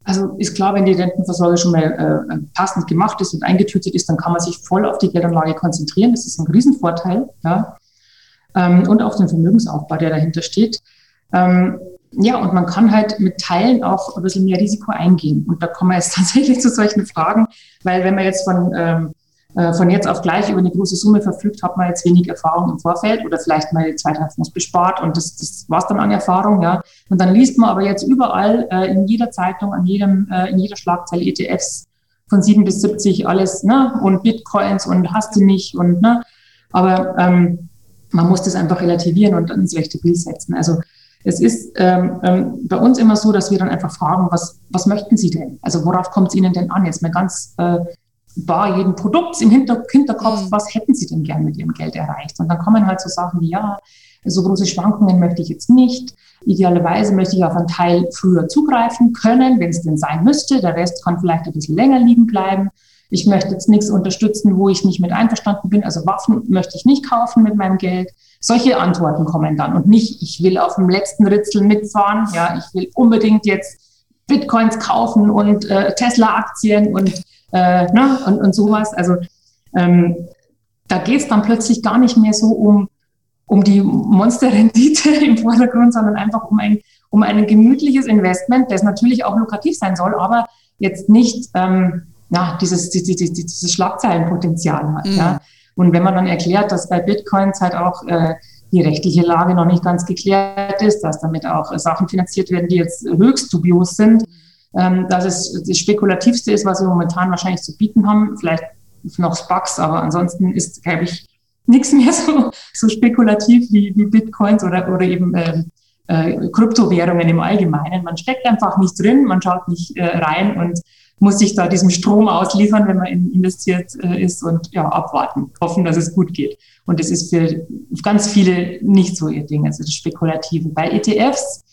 Also ist klar, wenn die Rentenversorgung schon mal äh, passend gemacht ist und eingetütet ist, dann kann man sich voll auf die Geldanlage konzentrieren. Das ist ein Riesenvorteil. Ja? Ähm, und auf den Vermögensaufbau, der dahinter steht. Ähm, ja, und man kann halt mit Teilen auch ein bisschen mehr Risiko eingehen. Und da kommen wir jetzt tatsächlich zu solchen Fragen, weil wenn man jetzt von ähm, äh, von jetzt auf gleich über eine große Summe verfügt, hat man jetzt wenig Erfahrung im Vorfeld oder vielleicht mal zwei, drei Fonds bespart und das, das war es dann an Erfahrung, ja. Und dann liest man aber jetzt überall äh, in jeder Zeitung, an jedem, äh, in jeder Schlagzeile ETFs von 7 bis 70 alles, ne, und Bitcoins und hast du nicht und, ne, aber ähm, man muss das einfach relativieren und ins rechte Bild setzen. Also es ist ähm, ähm, bei uns immer so, dass wir dann einfach fragen, was, was möchten Sie denn? Also worauf kommt es Ihnen denn an? Jetzt mal ganz äh, bar jeden Produkt im Hinter Hinterkopf, mhm. was hätten Sie denn gern mit Ihrem Geld erreicht? Und dann kommen halt so Sachen wie, ja, so große Schwankungen möchte ich jetzt nicht. Idealerweise möchte ich auf einen Teil früher zugreifen können, wenn es denn sein müsste. Der Rest kann vielleicht ein bisschen länger liegen bleiben. Ich möchte jetzt nichts unterstützen, wo ich nicht mit einverstanden bin. Also Waffen möchte ich nicht kaufen mit meinem Geld. Solche Antworten kommen dann und nicht, ich will auf dem letzten Ritzel mitfahren. Ja, ich will unbedingt jetzt Bitcoins kaufen und äh, Tesla-Aktien und äh, ne, und, und sowas. Also ähm, da geht es dann plötzlich gar nicht mehr so um, um die Monsterrendite im Vordergrund, sondern einfach um ein, um ein gemütliches Investment, das natürlich auch lukrativ sein soll, aber jetzt nicht ähm, na, dieses, dieses, dieses Schlagzeilenpotenzial hat. Mhm. Ja. Und wenn man dann erklärt, dass bei Bitcoins halt auch äh, die rechtliche Lage noch nicht ganz geklärt ist, dass damit auch Sachen finanziert werden, die jetzt höchst dubios sind, ähm, dass es das Spekulativste ist, was wir momentan wahrscheinlich zu bieten haben. Vielleicht noch Spucks, aber ansonsten ist, glaube ich, nichts mehr so, so spekulativ wie, wie Bitcoins oder, oder eben äh, äh, Kryptowährungen im Allgemeinen. Man steckt einfach nicht drin, man schaut nicht äh, rein und muss sich da diesem Strom ausliefern, wenn man investiert äh, ist und ja, abwarten, hoffen, dass es gut geht. Und das ist für ganz viele nicht so ihr Ding, also das Spekulative. Bei ETFs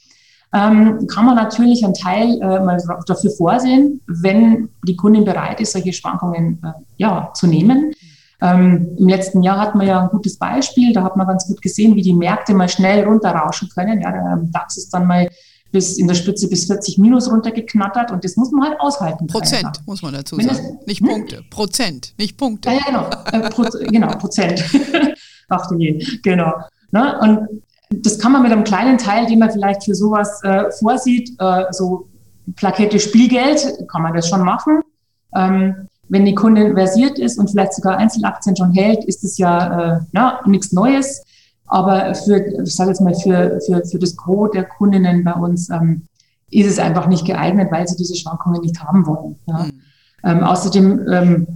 ähm, kann man natürlich einen Teil äh, mal dafür vorsehen, wenn die Kundin bereit ist, solche Schwankungen äh, ja, zu nehmen. Ähm, Im letzten Jahr hatten wir ja ein gutes Beispiel, da hat man ganz gut gesehen, wie die Märkte mal schnell runterrauschen können. Ja, der DAX ist dann mal bis in der Spitze bis 40 Minus runtergeknattert und das muss man halt aushalten. Prozent, einfach. muss man dazu sagen. Es, nicht hm? Punkte, Prozent, nicht Punkte. Ja, ja genau, äh, Pro, genau, Prozent. Ach du je, genau. Ne? Und das kann man mit einem kleinen Teil, den man vielleicht für sowas äh, vorsieht, äh, so Plakette Spielgeld, kann man das schon machen. Ähm, wenn die Kundin versiert ist und vielleicht sogar Einzelaktien schon hält, ist es ja äh, na, nichts Neues. Aber für, ich sage jetzt mal, für, für, für das Gros der Kundinnen bei uns ähm, ist es einfach nicht geeignet, weil sie diese Schwankungen nicht haben wollen. Ja. Mhm. Ähm, außerdem ähm,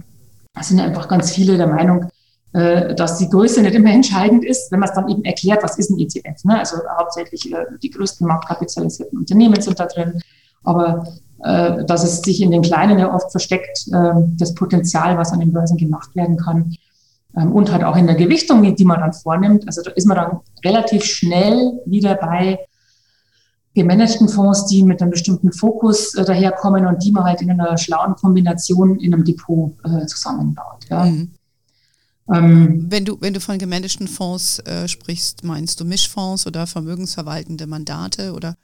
sind einfach ganz viele der Meinung, dass die Größe nicht immer entscheidend ist, wenn man es dann eben erklärt, was ist ein ETF. Ne? Also hauptsächlich äh, die größten marktkapitalisierten Unternehmen sind da drin, aber äh, dass es sich in den Kleinen ja oft versteckt, äh, das Potenzial, was an den Börsen gemacht werden kann. Ähm, und halt auch in der Gewichtung, die man dann vornimmt. Also da ist man dann relativ schnell wieder bei gemanagten Fonds, die mit einem bestimmten Fokus äh, daherkommen und die man halt in einer schlauen Kombination in einem Depot äh, zusammenbaut. Ja. Mhm. Ähm, wenn, du, wenn du von gemanagten Fonds äh, sprichst, meinst du Mischfonds oder vermögensverwaltende Mandate oder?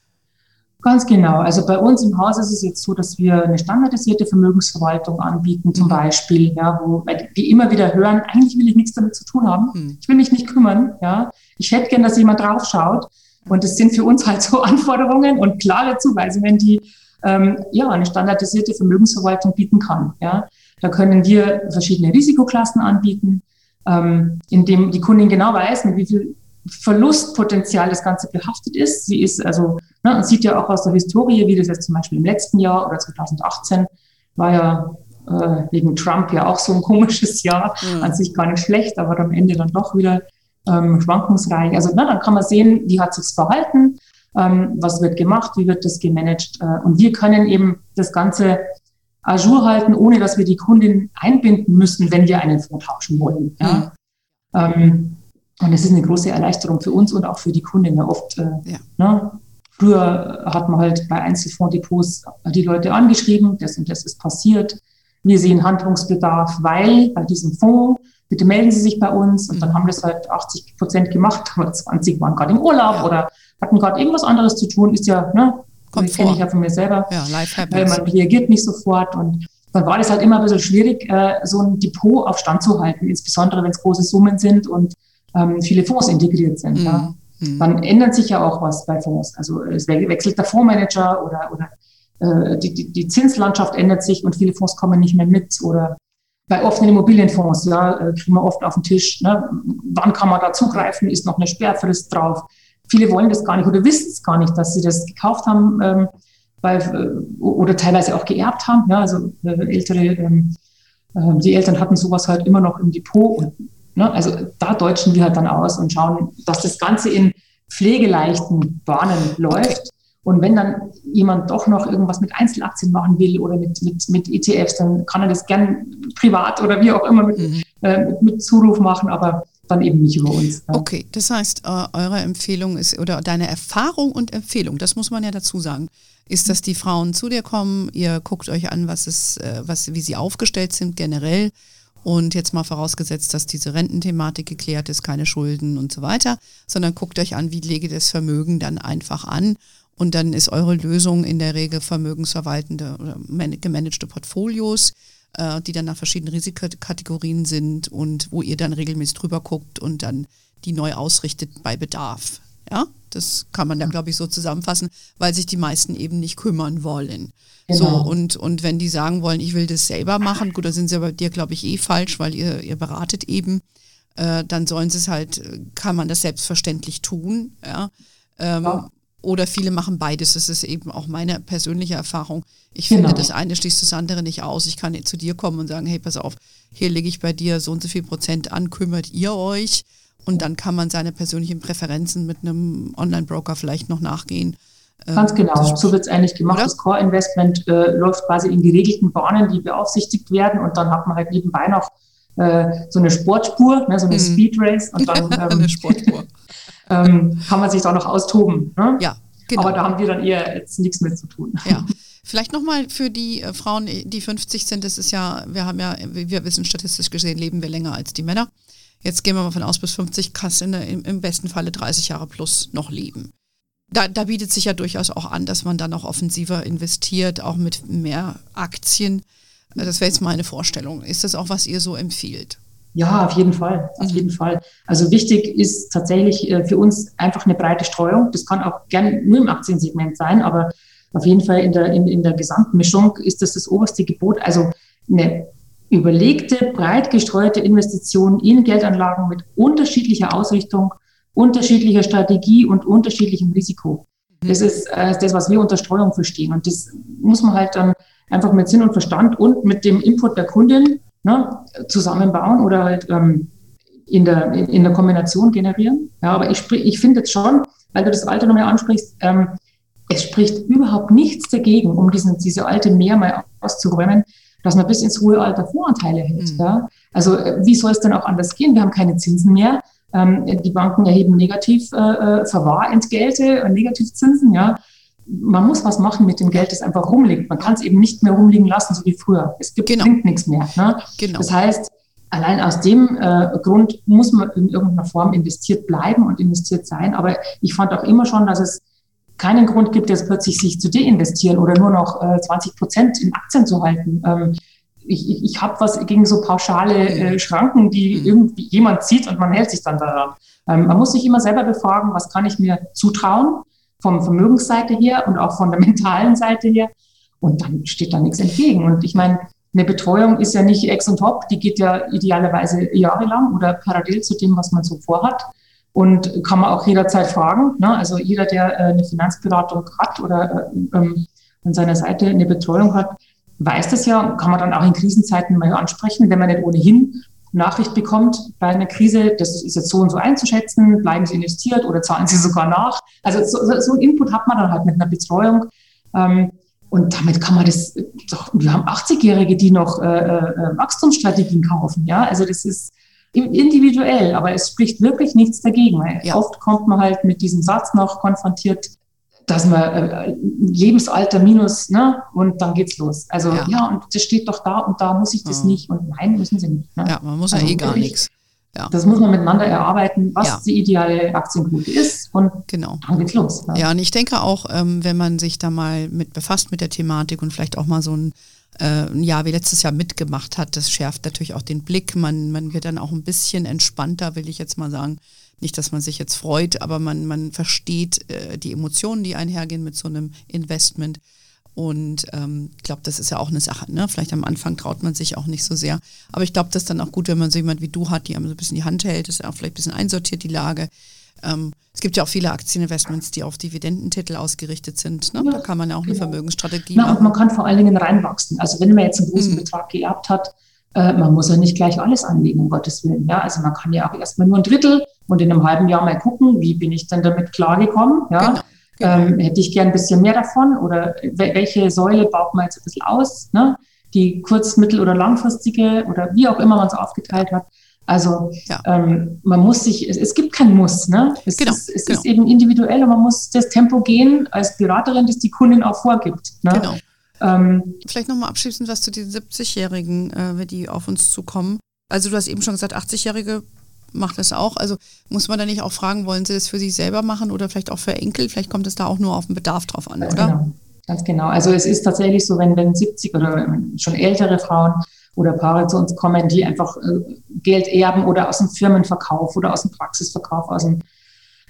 Ganz genau. Also bei uns im Haus ist es jetzt so, dass wir eine standardisierte Vermögensverwaltung anbieten, zum mhm. Beispiel, ja, wo die immer wieder hören, eigentlich will ich nichts damit zu tun haben. Mhm. Ich will mich nicht kümmern. Ja. Ich hätte gern, dass jemand draufschaut. Und das sind für uns halt so Anforderungen und klare Zuweisungen, die ähm, ja eine standardisierte Vermögensverwaltung bieten kann. Ja. Da können wir verschiedene Risikoklassen anbieten ähm, in dem die Kundin genau weiß, mit wie viel Verlustpotenzial das Ganze behaftet ist. Sie ist also, ne, man sieht ja auch aus der Historie, wie das jetzt zum Beispiel im letzten Jahr oder 2018 war ja äh, wegen Trump ja auch so ein komisches Jahr, mhm. an sich gar nicht schlecht, aber am Ende dann doch wieder ähm, schwankungsreich. Also na, dann kann man sehen, wie hat sich's verhalten, ähm, was wird gemacht, wie wird das gemanagt äh, und wir können eben das Ganze Ajour halten, ohne dass wir die Kundin einbinden müssen, wenn wir einen Fonds tauschen wollen. Ja? Mhm. Ähm, und das ist eine große Erleichterung für uns und auch für die Kundin. Ja, oft, äh, ja. Ne? Früher hat man halt bei Einzelfondsdepots die Leute angeschrieben, das und das ist passiert. Wir sehen Handlungsbedarf, weil bei diesem Fonds, bitte melden Sie sich bei uns. Und mhm. dann haben das halt 80 Prozent gemacht, aber 20 waren gerade im Urlaub ja. oder hatten gerade irgendwas anderes zu tun. Ist ja, ne, Kommt kenne ich ja von mir selber. Ja, life happens. Weil man reagiert nicht sofort und dann war das halt immer ein bisschen schwierig, äh, so ein Depot auf Stand zu halten, insbesondere wenn es große Summen sind und ähm, viele Fonds integriert sind. Mhm. Ja. Mhm. Dann ändert sich ja auch was bei Fonds. Also es wechselt der Fondsmanager oder, oder äh, die, die, die Zinslandschaft ändert sich und viele Fonds kommen nicht mehr mit oder bei offenen Immobilienfonds, ja, äh, kriegen wir oft auf den Tisch. Ne? Wann kann man da zugreifen? Ist noch eine Sperrfrist drauf? Viele wollen das gar nicht oder wissen es gar nicht, dass sie das gekauft haben ähm, weil, äh, oder teilweise auch geerbt haben. Ja, also äh, ältere, ähm, äh, die Eltern hatten sowas halt immer noch im Depot. Und, ne, also da deutschen wir halt dann aus und schauen, dass das Ganze in pflegeleichten Bahnen läuft. Und wenn dann jemand doch noch irgendwas mit Einzelaktien machen will oder mit, mit, mit ETFs, dann kann er das gern privat oder wie auch immer mit, mhm. äh, mit, mit, Zuruf machen, aber dann eben nicht über uns. Ja. Okay, das heißt, äh, eure Empfehlung ist, oder deine Erfahrung und Empfehlung, das muss man ja dazu sagen, ist, dass die Frauen zu dir kommen, ihr guckt euch an, was ist, äh, was, wie sie aufgestellt sind generell und jetzt mal vorausgesetzt, dass diese Rententhematik geklärt ist, keine Schulden und so weiter, sondern guckt euch an, wie lege das Vermögen dann einfach an und dann ist eure Lösung in der Regel vermögensverwaltende oder gemanagte Portfolios, äh, die dann nach verschiedenen Risikokategorien sind und wo ihr dann regelmäßig drüber guckt und dann die neu ausrichtet bei Bedarf. Ja, das kann man dann, glaube ich, so zusammenfassen, weil sich die meisten eben nicht kümmern wollen. Genau. So, und, und wenn die sagen wollen, ich will das selber machen, gut, da sind sie bei dir, glaube ich, eh falsch, weil ihr, ihr beratet eben, äh, dann sollen sie es halt, kann man das selbstverständlich tun. Ja. Ähm, ja. Oder viele machen beides. Das ist eben auch meine persönliche Erfahrung. Ich genau. finde, das eine schließt das andere nicht aus. Ich kann zu dir kommen und sagen, hey, pass auf, hier lege ich bei dir so und so viel Prozent an, kümmert ihr euch? Und dann kann man seine persönlichen Präferenzen mit einem Online-Broker vielleicht noch nachgehen. Ganz genau, so wird es eigentlich gemacht. Oder? Das Core-Investment äh, läuft quasi in geregelten Bahnen, die beaufsichtigt werden und dann hat man halt nebenbei noch äh, so eine Sportspur, ne, so eine mhm. Speed Race und dann ähm, eine Sportspur. Ähm, kann man sich da noch austoben. Ne? Ja, genau. Aber da haben wir dann eher jetzt nichts mit zu tun. Ja. Vielleicht nochmal für die äh, Frauen, die 50 sind, das ist ja, wir haben ja, wir wissen statistisch gesehen, leben wir länger als die Männer. Jetzt gehen wir mal von aus, bis 50 kannst du im, im besten Falle 30 Jahre plus noch leben. Da, da bietet sich ja durchaus auch an, dass man dann auch offensiver investiert, auch mit mehr Aktien. Das wäre jetzt meine Vorstellung. Ist das auch, was ihr so empfiehlt? Ja, auf jeden Fall, auf mhm. jeden Fall. Also wichtig ist tatsächlich äh, für uns einfach eine breite Streuung. Das kann auch gerne nur im Aktiensegment sein, aber auf jeden Fall in der, in, in der Gesamtmischung ist das das oberste Gebot. Also eine überlegte, breit gestreute Investition in Geldanlagen mit unterschiedlicher Ausrichtung, unterschiedlicher Strategie und unterschiedlichem Risiko. Mhm. Das ist äh, das, was wir unter Streuung verstehen. Und das muss man halt dann einfach mit Sinn und Verstand und mit dem Input der Kundin ne, zusammenbauen oder halt ähm, in, der, in, in, der Kombination generieren. Ja, aber ich, ich finde jetzt schon, weil du das Alter nochmal ansprichst, ähm, es spricht überhaupt nichts dagegen, um diesen, diese alte Mehr mal auszuräumen, dass man bis ins hohe Alter Voranteile hält. Mhm. Ja? Also äh, wie soll es denn auch anders gehen? Wir haben keine Zinsen mehr. Ähm, die Banken erheben negativ äh, äh Verwahrentgelte und Negativzinsen. Ja? Man muss was machen mit dem Geld, das einfach rumliegt. Man kann es eben nicht mehr rumliegen lassen, so wie früher. Es gibt, genau. bringt nichts mehr. Ne? Genau. Das heißt, allein aus dem äh, Grund muss man in irgendeiner Form investiert bleiben und investiert sein. Aber ich fand auch immer schon, dass es keinen Grund gibt, jetzt plötzlich sich zu deinvestieren oder nur noch äh, 20 Prozent in Aktien zu halten. Ähm, ich, ich, ich habe was gegen so pauschale äh, Schranken, die mhm. irgendwie jemand zieht und man hält sich dann daran. Ähm, man muss sich immer selber befragen, was kann ich mir zutrauen vom Vermögensseite her und auch von der mentalen Seite her. Und dann steht da nichts entgegen. Und ich meine, eine Betreuung ist ja nicht ex und top, die geht ja idealerweise jahrelang oder parallel zu dem, was man so vorhat. Und kann man auch jederzeit fragen. Ne? Also jeder, der äh, eine Finanzberatung hat oder äh, ähm, an seiner Seite eine Betreuung hat, weiß das ja, kann man dann auch in Krisenzeiten mal ansprechen, wenn man nicht ohnehin Nachricht bekommt bei einer Krise, das ist jetzt so und so einzuschätzen, bleiben Sie investiert oder zahlen Sie sogar nach. Also so, so ein Input hat man dann halt mit einer Betreuung. Ähm, und damit kann man das, doch, wir haben 80-Jährige, die noch äh, äh, Wachstumsstrategien kaufen. Ja, also das ist individuell, aber es spricht wirklich nichts dagegen. Ja. Oft kommt man halt mit diesem Satz noch konfrontiert, dass man äh, Lebensalter minus, ne? Und dann geht's los. Also ja. ja. und das steht doch da und da muss ich das ja. nicht und nein, müssen sie nicht. Ne? Ja, man muss also ja eh gar nichts. Ja. Das muss man miteinander erarbeiten, was ja. die ideale Aktienquote ist und genau. dann geht's los. Ja. ja, und ich denke auch, ähm, wenn man sich da mal mit befasst mit der Thematik und vielleicht auch mal so ein äh, ein Jahr wie letztes Jahr mitgemacht hat, das schärft natürlich auch den Blick. Man, man wird dann auch ein bisschen entspannter, will ich jetzt mal sagen. Nicht, dass man sich jetzt freut, aber man, man versteht äh, die Emotionen, die einhergehen mit so einem Investment. Und ähm, ich glaube, das ist ja auch eine Sache. Ne? Vielleicht am Anfang traut man sich auch nicht so sehr. Aber ich glaube, das ist dann auch gut, wenn man so jemand wie du hat, die einem so ein bisschen die Hand hält, das ist auch vielleicht ein bisschen einsortiert, die Lage. Ähm, es gibt ja auch viele Aktieninvestments, die auf Dividendentitel ausgerichtet sind. Ne? Ja, da kann man ja auch eine genau. Vermögensstrategie Na, machen. Und man kann vor allen Dingen reinwachsen. Also wenn man jetzt einen großen mhm. Betrag geerbt hat, äh, man muss ja nicht gleich alles anlegen, um Gottes Willen. Ja? Also man kann ja auch erstmal nur ein Drittel und in einem halben Jahr mal gucken, wie bin ich denn damit klargekommen. Ja? Genau. Genau. Ähm, hätte ich gern ein bisschen mehr davon oder welche Säule baut man jetzt ein bisschen aus? Ne? Die kurz-, mittel- oder langfristige oder wie auch immer man es aufgeteilt hat. Also ja. ähm, man muss sich, es, es, gibt kein Muss, ne? Es, genau, ist, es genau. ist eben individuell und man muss das Tempo gehen als Beraterin, das die Kundin auch vorgibt. Ne? Genau. Ähm, Vielleicht nochmal abschließend was zu den 70-Jährigen, äh, die auf uns zukommen. Also du hast eben schon gesagt, 80-Jährige macht das auch. Also muss man da nicht auch fragen, wollen sie das für sich selber machen oder vielleicht auch für Enkel? Vielleicht kommt es da auch nur auf den Bedarf drauf an, Ganz oder? Genau. Ganz genau. Also es ist tatsächlich so, wenn, wenn 70 oder schon ältere Frauen oder Paare zu uns kommen, die einfach äh, Geld erben oder aus dem Firmenverkauf oder aus dem Praxisverkauf, aus dem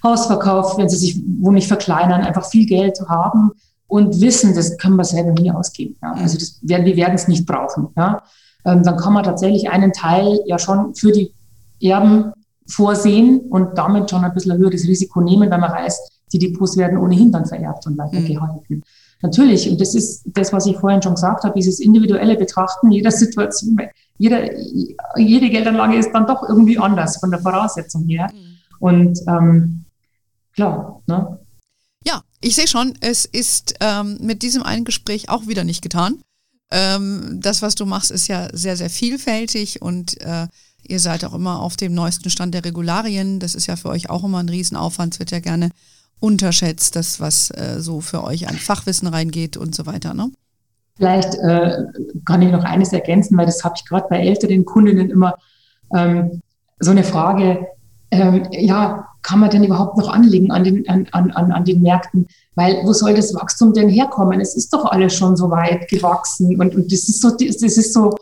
Hausverkauf, wenn sie sich wo nicht verkleinern, einfach viel Geld haben und wissen, das können wir selber nie ausgeben. Ja. Also das werden, wir werden es nicht brauchen. Ja. Ähm, dann kann man tatsächlich einen Teil ja schon für die Erben vorsehen und damit schon ein bisschen ein höheres Risiko nehmen, weil man weiß, die Depots werden ohnehin dann vererbt und weitergehalten. Mhm. Natürlich, und das ist das, was ich vorhin schon gesagt habe, dieses individuelle Betrachten jeder Situation, jeder, jede Geldanlage ist dann doch irgendwie anders von der Voraussetzung her. Mhm. Und ähm, klar, ne? Ich sehe schon, es ist ähm, mit diesem einen Gespräch auch wieder nicht getan. Ähm, das, was du machst, ist ja sehr, sehr vielfältig und äh, ihr seid auch immer auf dem neuesten Stand der Regularien. Das ist ja für euch auch immer ein Riesenaufwand, es wird ja gerne unterschätzt, das, was äh, so für euch an Fachwissen reingeht und so weiter. Ne? Vielleicht äh, kann ich noch eines ergänzen, weil das habe ich gerade bei älteren Kundinnen immer ähm, so eine Frage, ähm, ja, kann man denn überhaupt noch anlegen an den, an, an, an den Märkten? Weil wo soll das Wachstum denn herkommen? Es ist doch alles schon so weit gewachsen und, und das ist so, das ist so,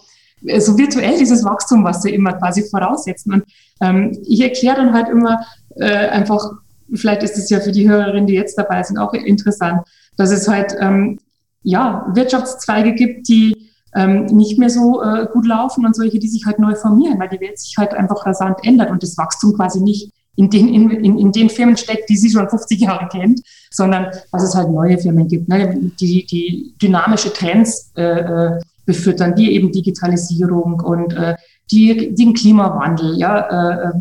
so virtuell, dieses Wachstum, was sie immer quasi voraussetzen. Und ähm, ich erkläre dann halt immer äh, einfach vielleicht ist es ja für die Hörerinnen, die jetzt dabei sind, auch interessant, dass es halt ähm, ja, Wirtschaftszweige gibt, die ähm, nicht mehr so äh, gut laufen und solche, die sich halt neu formieren, weil die Welt sich halt einfach rasant ändert und das Wachstum quasi nicht in den, in, in, in den Firmen steckt, die sie schon 50 Jahre kennt, sondern dass es halt neue Firmen gibt, ne, die, die dynamische Trends äh, äh befüttern, die eben Digitalisierung und äh, die, den Klimawandel, ja, äh,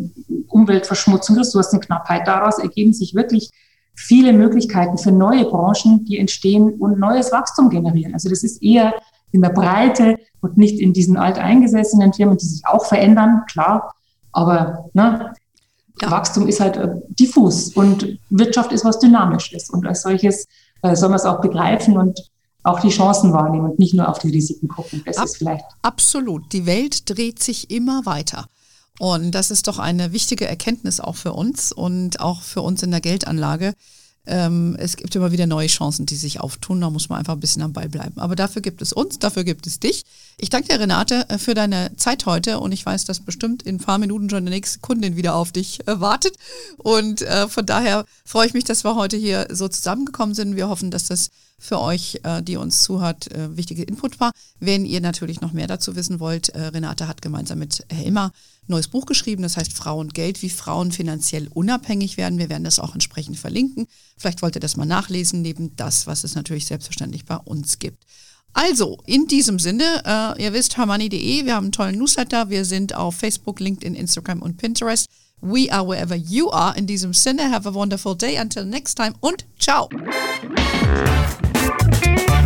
Umweltverschmutzung, Ressourcenknappheit. Daraus ergeben sich wirklich viele Möglichkeiten für neue Branchen, die entstehen und neues Wachstum generieren. Also das ist eher in der Breite und nicht in diesen alteingesessenen Firmen, die sich auch verändern, klar. Aber ne, ja. Wachstum ist halt äh, diffus und Wirtschaft ist was Dynamisches. Und als solches äh, soll man es auch begreifen und auch die Chancen wahrnehmen und nicht nur auf die Risiken gucken. Das Ab, ist vielleicht. Absolut. Die Welt dreht sich immer weiter. Und das ist doch eine wichtige Erkenntnis auch für uns und auch für uns in der Geldanlage. Ähm, es gibt immer wieder neue Chancen, die sich auftun. Da muss man einfach ein bisschen am Ball bleiben. Aber dafür gibt es uns, dafür gibt es dich. Ich danke dir, Renate, äh, für deine Zeit heute. Und ich weiß, dass bestimmt in ein paar Minuten schon die nächste Kundin wieder auf dich äh, wartet. Und äh, von daher freue ich mich, dass wir heute hier so zusammengekommen sind. Wir hoffen, dass das für euch, äh, die uns zuhört, äh, wichtige Input war. Wenn ihr natürlich noch mehr dazu wissen wollt, äh, Renate hat gemeinsam mit Helma neues Buch geschrieben, das heißt Frauen Geld, wie Frauen finanziell unabhängig werden. Wir werden das auch entsprechend verlinken. Vielleicht wollt ihr das mal nachlesen, neben das, was es natürlich selbstverständlich bei uns gibt. Also, in diesem Sinne, äh, ihr wisst, hermoney.de, wir haben einen tollen Newsletter, wir sind auf Facebook, LinkedIn, Instagram und Pinterest. We are wherever you are. In diesem Sinne, have a wonderful day. Until next time und ciao. Thank you.